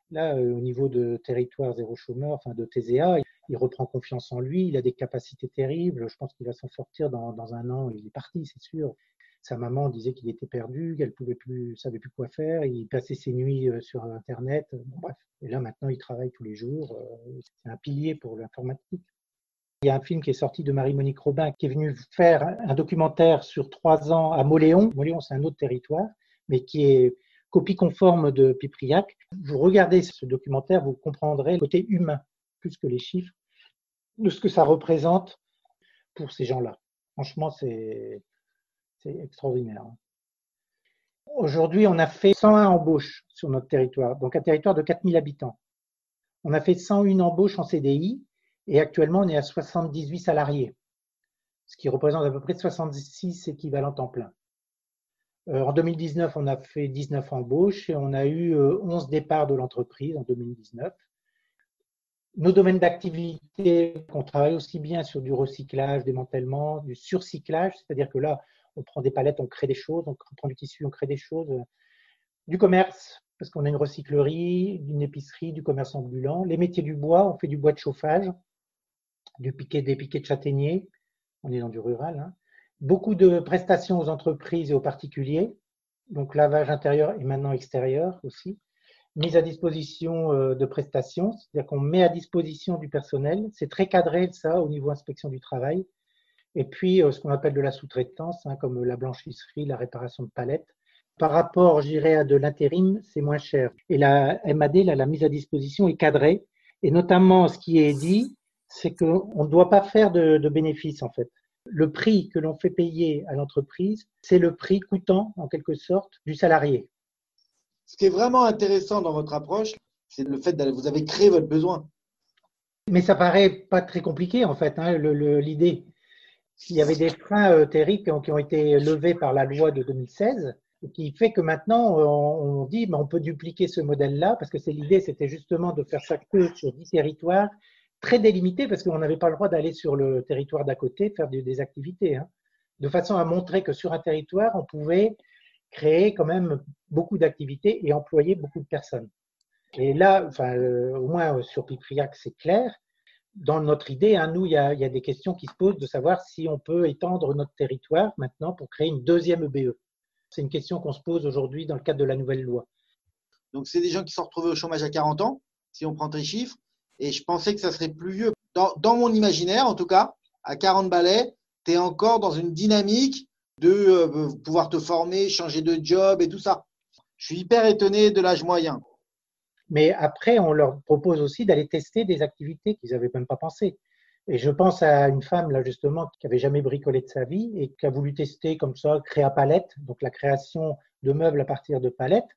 là, au niveau de territoire zéro chômeur, enfin de TZA, il reprend confiance en lui, il a des capacités terribles. Je pense qu'il va s'en sortir dans, un an. Il est parti, c'est sûr. Sa maman disait qu'il était perdu, qu'elle pouvait plus, savait plus quoi faire. Il passait ses nuits euh, sur Internet. bref. Et là, maintenant, il travaille tous les jours. Euh, c'est un pilier pour l'informatique. Il y a un film qui est sorti de Marie-Monique Robin qui est venue faire un documentaire sur trois ans à Moléon. Moléon, c'est un autre territoire, mais qui est copie conforme de Pipriac. Vous regardez ce documentaire, vous comprendrez le côté humain, plus que les chiffres, de ce que ça représente pour ces gens-là. Franchement, c'est extraordinaire. Aujourd'hui, on a fait 101 embauches sur notre territoire, donc un territoire de 4000 habitants. On a fait 101 embauches en CDI et actuellement, on est à 78 salariés, ce qui représente à peu près 66 équivalents temps plein. Euh, en 2019, on a fait 19 embauches et on a eu 11 euh, départs de l'entreprise en 2019. Nos domaines d'activité, on travaille aussi bien sur du recyclage, démantèlement, du surcyclage, c'est-à-dire que là, on prend des palettes, on crée des choses, on prend du tissu, on crée des choses, du commerce, parce qu'on a une recyclerie, une épicerie, du commerce ambulant, les métiers du bois, on fait du bois de chauffage, du piquet, des piquets de châtaignier, on est dans du rural, hein. beaucoup de prestations aux entreprises et aux particuliers, donc lavage intérieur et maintenant extérieur aussi, mise à disposition euh, de prestations, c'est-à-dire qu'on met à disposition du personnel, c'est très cadré ça au niveau inspection du travail, et puis euh, ce qu'on appelle de la sous-traitance, hein, comme la blanchisserie, la réparation de palettes. Par rapport, je dirais, à de l'intérim, c'est moins cher. Et la MAD, la mise à disposition est cadrée, et notamment ce qui est dit, c'est qu'on ne doit pas faire de, bénéfices en fait. Le prix que l'on fait payer à l'entreprise, c'est le prix coûtant en quelque sorte du salarié. Ce qui est vraiment intéressant dans votre approche, c'est le fait que vous avez créé votre besoin. Mais ça paraît pas très compliqué en fait, hein, l'idée. Il y avait des freins euh, terribles qui ont, été levés par la loi de 2016 qui fait que maintenant on, dit ben, on peut dupliquer ce modèle-là parce que c'est l'idée, c'était justement de faire ça que sur 10 territoires très délimité parce qu'on n'avait pas le droit d'aller sur le territoire d'à côté faire des, activités, hein. de façon à montrer que sur un territoire, on pouvait créer quand même beaucoup d'activités et employer beaucoup de personnes. Et là, enfin, euh, au moins sur Pipriac, c'est clair. Dans notre idée, hein, nous, il y, a, des questions qui se posent de savoir si on peut étendre notre territoire maintenant pour créer une deuxième EBE. C'est une question qu'on se pose aujourd'hui dans le cadre de la nouvelle loi. Donc, c'est des gens qui sont retrouvés au chômage à 40 ans, si on prend tes chiffres, et je pensais que ça serait plus vieux. Dans, mon imaginaire, en tout cas, à 40 balais, tu es encore dans une dynamique de euh, pouvoir te former, changer de job et tout ça. Je suis hyper étonné de l'âge moyen. Mais après, on leur propose aussi d'aller tester des activités qu'ils n'avaient même pas pensé. Et je pense à une femme, là, justement, qui n'avait jamais bricolé de sa vie et qui a voulu tester comme ça, créer à palette, donc la création de meubles à partir de palettes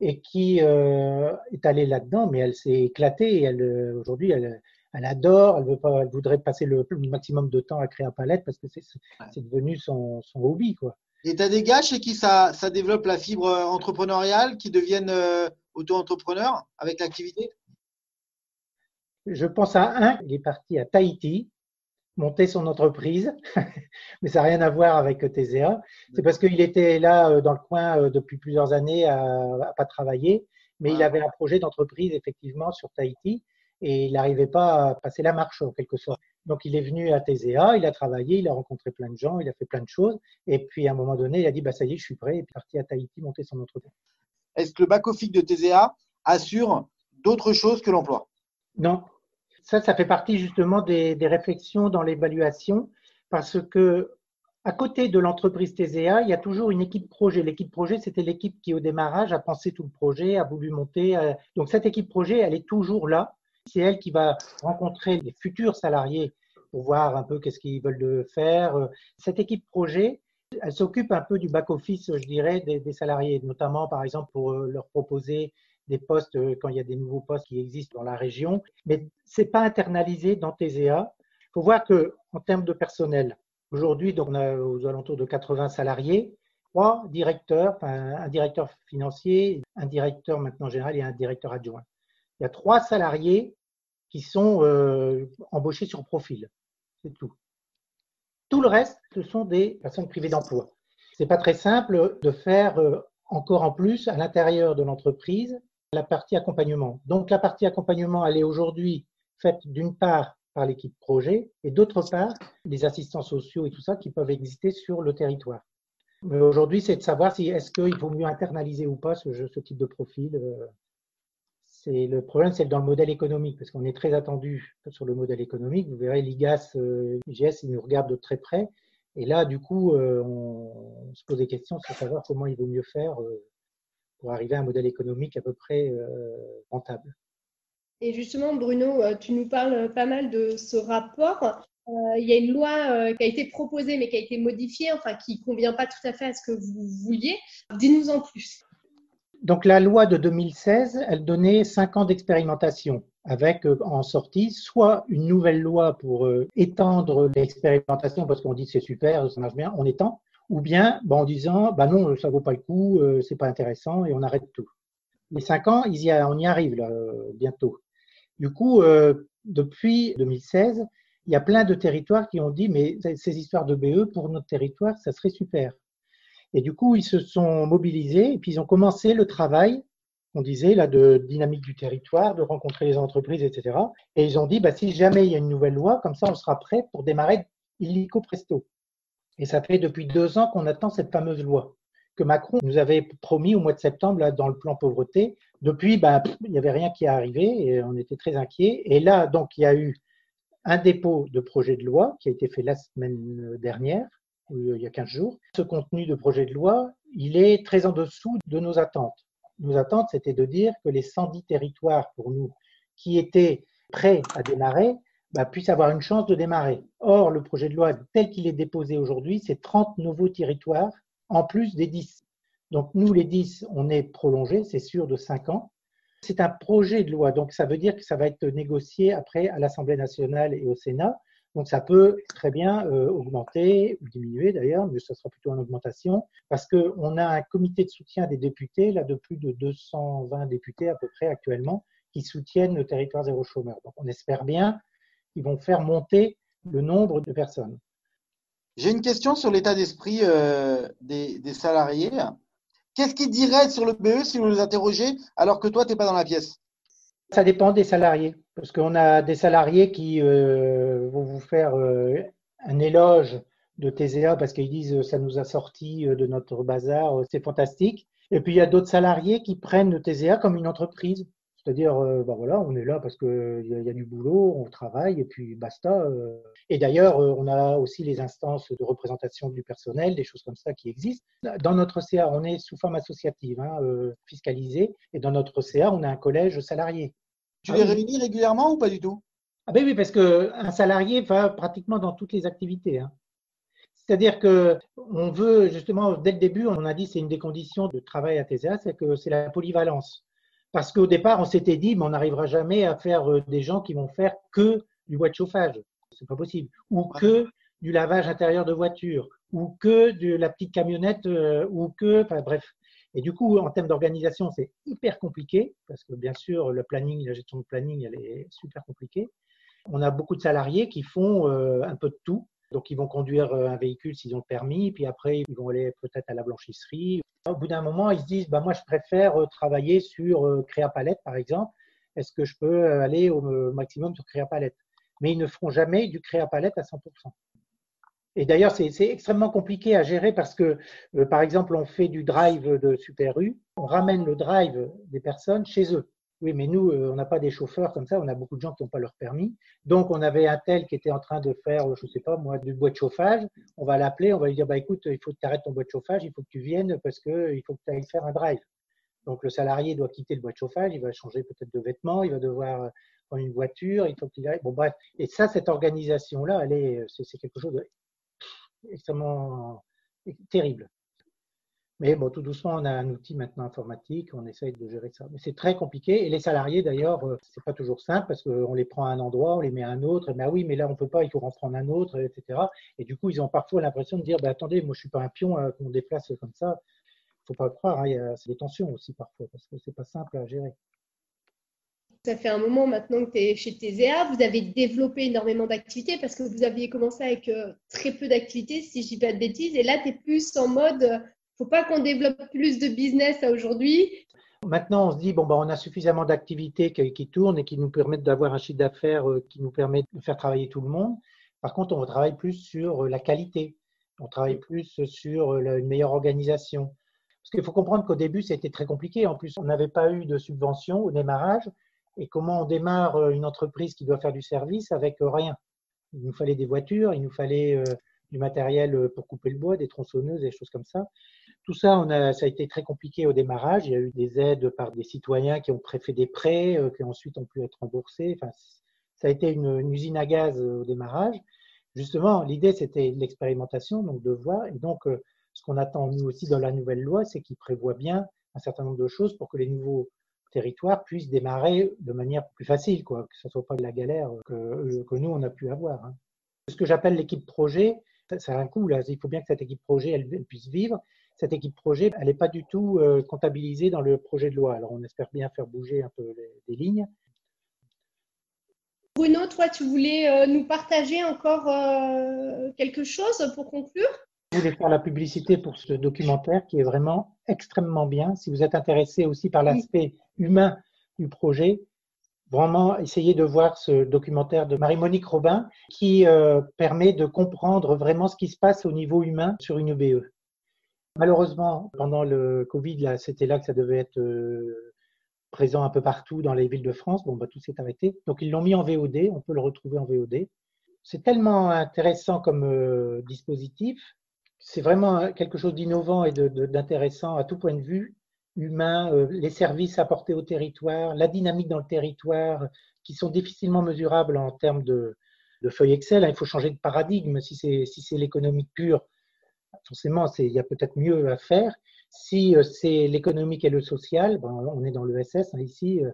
et qui euh, est allée là-dedans, mais elle s'est éclatée. Et elle, euh, aujourd'hui, elle, elle, adore. Elle, veut pas, elle voudrait passer le, maximum de temps à créer un palette parce que c'est devenu son, son, hobby, quoi. Et tu as des gars chez qui ça, ça développe la fibre entrepreneuriale, qui deviennent euh, auto-entrepreneurs avec l'activité? Je pense à un, il est parti à Tahiti monter son entreprise, mais ça n'a rien à voir avec TZA. C'est parce qu'il était là euh, dans le coin euh, depuis plusieurs années à, à pas travailler, mais il avait un projet d'entreprise effectivement sur Tahiti et il n'arrivait pas à passer la marche en quelque sorte. Donc il est venu à TZA, il a travaillé, il a rencontré plein de gens, il a fait plein de choses, et puis à un moment donné, il a dit bah ça y est, je suis prêt, et est parti à Tahiti monter son entreprise. Est-ce que le back-office de TZA assure d'autres choses que l'emploi? Non, ça, ça fait partie justement des, réflexions dans l'évaluation parce que à côté de l'entreprise TZA, il y a toujours une équipe projet. L'équipe projet, c'était l'équipe qui, au démarrage, a pensé tout le projet, a voulu monter. Euh, donc, cette équipe projet, elle est toujours là. C'est elle qui va rencontrer les futurs salariés pour voir un peu qu'est-ce qu'ils veulent faire. Cette équipe projet, elle s'occupe un peu du back-office, je dirais, des, salariés, notamment, par exemple, pour euh, leur proposer des postes euh, quand il y a des nouveaux postes qui existent dans la région. Mais c'est pas internalisé dans TZA. Il faut voir que en termes de personnel, aujourd'hui, on a aux alentours de 80 salariés, trois directeurs, un directeur financier, un directeur maintenant général et un directeur adjoint. Il y a trois salariés qui sont euh, embauchés sur profil. C'est tout. Tout le reste, ce sont des personnes privées d'emploi. C'est pas très simple de faire euh, encore en plus à l'intérieur de l'entreprise la partie accompagnement. Donc la partie accompagnement, elle est aujourd'hui faite d'une part par l'équipe projet et d'autre part les assistants sociaux et tout ça qui peuvent exister sur le territoire. Mais aujourd'hui, c'est de savoir si est-ce qu'il vaut mieux internaliser ou pas ce, ce type de profil. Euh, le problème, c'est dans le modèle économique, parce qu'on est très attendu sur le modèle économique. Vous verrez, l'IGAS, euh, IGS, ils nous regardent de très près. Et là, du coup, euh, on, se pose des questions sur savoir comment il vaut mieux faire pour arriver à un modèle économique à peu près rentable. Et justement, Bruno, tu nous parles pas mal de ce rapport. il y a une loi qui a été proposée mais qui a été modifiée, enfin qui ne convient pas tout à fait à ce que vous vouliez. Dis-nous en plus. Donc la loi de 2016, elle donnait cinq ans d'expérimentation avec en sortie soit une nouvelle loi pour étendre l'expérimentation parce qu'on dit c'est super, ça marche bien, on étend, ou bien en disant bah non, ça vaut pas le coup, c'est pas intéressant et on arrête tout. Les cinq ans, y on y arrive là, bientôt. Du coup, depuis 2016, il y a plein de territoires qui ont dit mais ces histoires de BE pour notre territoire, ça serait super. Et du coup, ils se sont mobilisés et puis ils ont commencé le travail, on disait, là, de dynamique du territoire, de rencontrer les entreprises, etc. Et ils ont dit, bah, si jamais il y a une nouvelle loi, comme ça, on sera prêt pour démarrer illico presto. Et ça fait depuis deux ans qu'on attend cette fameuse loi que Macron nous avait promis au mois de septembre là, dans le plan pauvreté. Depuis, bah, il n'y avait rien qui est arrivé et on était très inquiets. Et là, donc, il y a eu un dépôt de projet de loi qui a été fait la semaine dernière il y a 15 jours. Ce contenu de projet de loi, il est très en dessous de nos attentes. Nos attentes, c'était de dire que les 110 territoires pour nous qui étaient prêts à démarrer bah, puissent avoir une chance de démarrer. Or, le projet de loi tel qu'il est déposé aujourd'hui, c'est 30 nouveaux territoires en plus des 10. Donc nous, les 10, on est prolongé, c'est sûr, de 5 ans. C'est un projet de loi, donc ça veut dire que ça va être négocié après à l'Assemblée nationale et au Sénat. Donc ça peut très bien euh, augmenter ou diminuer d'ailleurs, mais ce sera plutôt en augmentation parce qu'on a un comité de soutien des députés, là de plus de 220 députés à peu près actuellement, qui soutiennent le territoire zéro chômeur. Donc on espère bien qu'ils vont faire monter le nombre de personnes. J'ai une question sur l'état d'esprit euh, des, des, salariés. Qu'est-ce qu'ils diraient sur le BE si vous les interrogez alors que toi, tu n'es pas dans la pièce? Ça dépend des salariés. Parce qu'on a des salariés qui euh, vont vous faire euh, un éloge de TZA parce qu'ils disent ça nous a sorti de notre bazar, c'est fantastique. Et puis il y a d'autres salariés qui prennent le TZA comme une entreprise. C'est-à-dire, ben voilà, on est là parce qu'il y, y, a du boulot, on travaille et puis basta. Et d'ailleurs, on a aussi les instances de représentation du personnel, des choses comme ça qui existent. Dans notre CA, on est sous forme associative, hein, fiscalisée, et dans notre CA, on a un collège salarié. Tu les réunis régulièrement ou pas du tout? Ah ben oui, parce qu'un salarié va pratiquement dans toutes les activités. Hein. C'est-à-dire que on veut justement dès le début, on a dit c'est une des conditions de travail à TSA, c'est que c'est la polyvalence. Parce qu'au départ, on s'était dit, mais on n'arrivera jamais à faire euh, des gens qui vont faire que du bois de chauffage. C'est pas possible. Ou que du lavage intérieur de voiture. Ou que de la petite camionnette. Euh, ou que, enfin bref. Et du coup, en termes d'organisation, c'est hyper compliqué parce que bien sûr, le planning, la gestion de planning, elle est super compliquée. On a beaucoup de salariés qui font euh, un peu de tout. Donc, ils vont conduire euh, un véhicule s'ils ont le permis, puis après, ils vont aller peut-être à la blanchisserie. Au bout d'un moment, ils se disent, bah, moi, je préfère euh, travailler sur Créa Palette, par exemple. Est-ce que je peux aller au maximum sur Créa Palette? Mais ils ne feront jamais du Créa Palette à 100%. Et d'ailleurs, c'est extrêmement compliqué à gérer parce que, euh, par exemple, on fait du drive de Super U, on ramène le drive des personnes chez eux. Oui, mais nous, euh, on n'a pas des chauffeurs comme ça, on a beaucoup de gens qui n'ont pas leur permis. Donc, on avait un tel qui était en train de faire, je ne sais pas moi, du bois de chauffage. On va l'appeler, on va lui dire, bah, écoute, il faut que tu arrêtes ton bois de chauffage, il faut que tu viennes parce qu'il faut que tu ailles faire un drive. Donc, le salarié doit quitter le bois de chauffage, il va changer peut-être de vêtements, il va devoir prendre une voiture, il faut qu'il aille. Bon, bref. Et ça, cette organisation-là, elle est, c'est quelque chose de extrêmement terrible. Mais bon, tout doucement, on a un outil maintenant informatique, on essaye de gérer ça. Mais c'est très compliqué. Et les salariés, d'ailleurs, euh, c'est pas toujours simple parce qu'on les prend à un endroit, on les met à un autre. Mais ah oui, mais là, on peut pas, il faut en prendre un autre, etc. Et du coup, ils ont parfois l'impression de dire, bah, attendez, moi, je suis pas un pion euh, qu'on déplace comme ça. Faut pas le croire, hein, c'est des tensions aussi parfois parce que c'est pas simple à gérer. ça fait un moment maintenant que tu es chez TZA, vous avez développé énormément d'activités parce que vous aviez commencé avec euh, très peu d'activités, si je dis pas de bêtises, et là tu es plus en mode, euh, faut pas qu'on développe plus de business à aujourd'hui. Maintenant, on se dit, bon, bah, on a suffisamment d'activités qui, tournent et qui nous permettent d'avoir un chiffre d'affaires euh, qui nous permet de faire travailler tout le monde. Par contre, on travaille plus sur la qualité, on travaille plus sur une meilleure organisation. Parce qu'il faut comprendre qu'au début, c'était très compliqué. En plus, on n'avait pas eu de subvention au démarrage. Et comment on démarre euh, une entreprise qui doit faire du service avec euh, rien? Il nous fallait des voitures, il nous fallait euh, du matériel pour couper le bois, des tronçonneuses, des choses comme ça. Tout ça, ça a été très compliqué au démarrage. Il y a eu des aides par des citoyens qui ont préfet des prêts, qui ensuite ont pu être remboursés. Enfin, ça a été une, usine à gaz au démarrage. Justement, l'idée, c'était l'expérimentation, donc de voir. Et donc, ce qu'on attend nous aussi dans la nouvelle loi, c'est qu'il prévoit bien un certain nombre de choses pour que les nouveaux territoire puisse démarrer de manière plus facile, quoi, que ce soit pas de la galère que, que nous, on a pu avoir. Hein. Ce que j'appelle l'équipe projet, ça a un coût, là. il faut bien que cette équipe projet, elle, puisse vivre. Cette équipe projet, elle n'est pas du tout euh, comptabilisée dans le projet de loi. Alors, on espère bien faire bouger un peu les, lignes. Bruno, toi, tu voulais euh, nous partager encore euh, quelque chose pour conclure? Je voulais faire la publicité pour ce documentaire qui est vraiment extrêmement bien. Si vous êtes intéressé aussi par l'aspect humain du projet, vraiment essayez de voir ce documentaire de Marie-Monique Robin qui euh, permet de comprendre vraiment ce qui se passe au niveau humain sur une UBE. Malheureusement, pendant le Covid, c'était là que ça devait être euh, présent un peu partout dans les villes de France. Bon, bah, tout s'est arrêté. Donc, ils l'ont mis en VOD. On peut le retrouver en VOD. C'est tellement intéressant comme euh, dispositif c'est vraiment quelque chose d'innovant et d'intéressant à tout point de vue, humain, euh, les services apportés au territoire, la dynamique dans le territoire, qui sont difficilement mesurables en termes de, feuilles Excel. Il faut changer de paradigme. Si c'est si l'économique pure, forcément, il y a peut-être mieux à faire. Si euh, c'est l'économique et le social, ben, on est dans l'ESS hein, ici. Euh,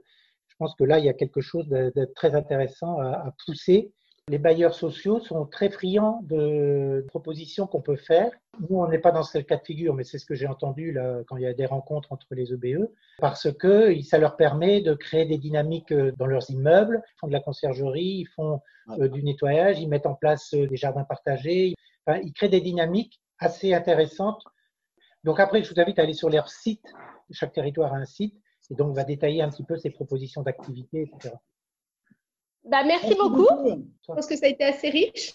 je pense que là, il y a quelque chose de, très intéressant à pousser les bailleurs sociaux sont très friands de propositions qu'on peut faire. Nous, on n'est pas dans ce cas de figure, mais c'est ce que j'ai entendu là, quand il y a des rencontres entre les EBE, parce que ça leur permet de créer des dynamiques euh, dans leurs immeubles. Ils font de la conciergerie, ils font euh, du nettoyage, ils mettent en place des jardins partagés. ils créent des dynamiques assez intéressantes. Donc après, je vous invite à aller sur leur site. Chaque territoire a un site et donc va détailler un petit peu ses propositions d'activité, etc. Bah, merci, beaucoup. Je pense que ça a été assez riche.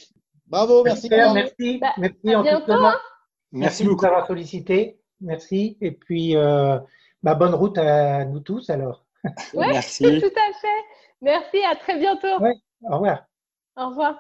Bravo, merci. Merci, bah, merci, à bientôt. Hein. Merci, beaucoup d'avoir sollicité. Merci. Et puis, euh, bah, bonne route à nous tous alors. Oui, merci. tout à fait. Merci, à très bientôt. Ouais, au revoir. Au revoir.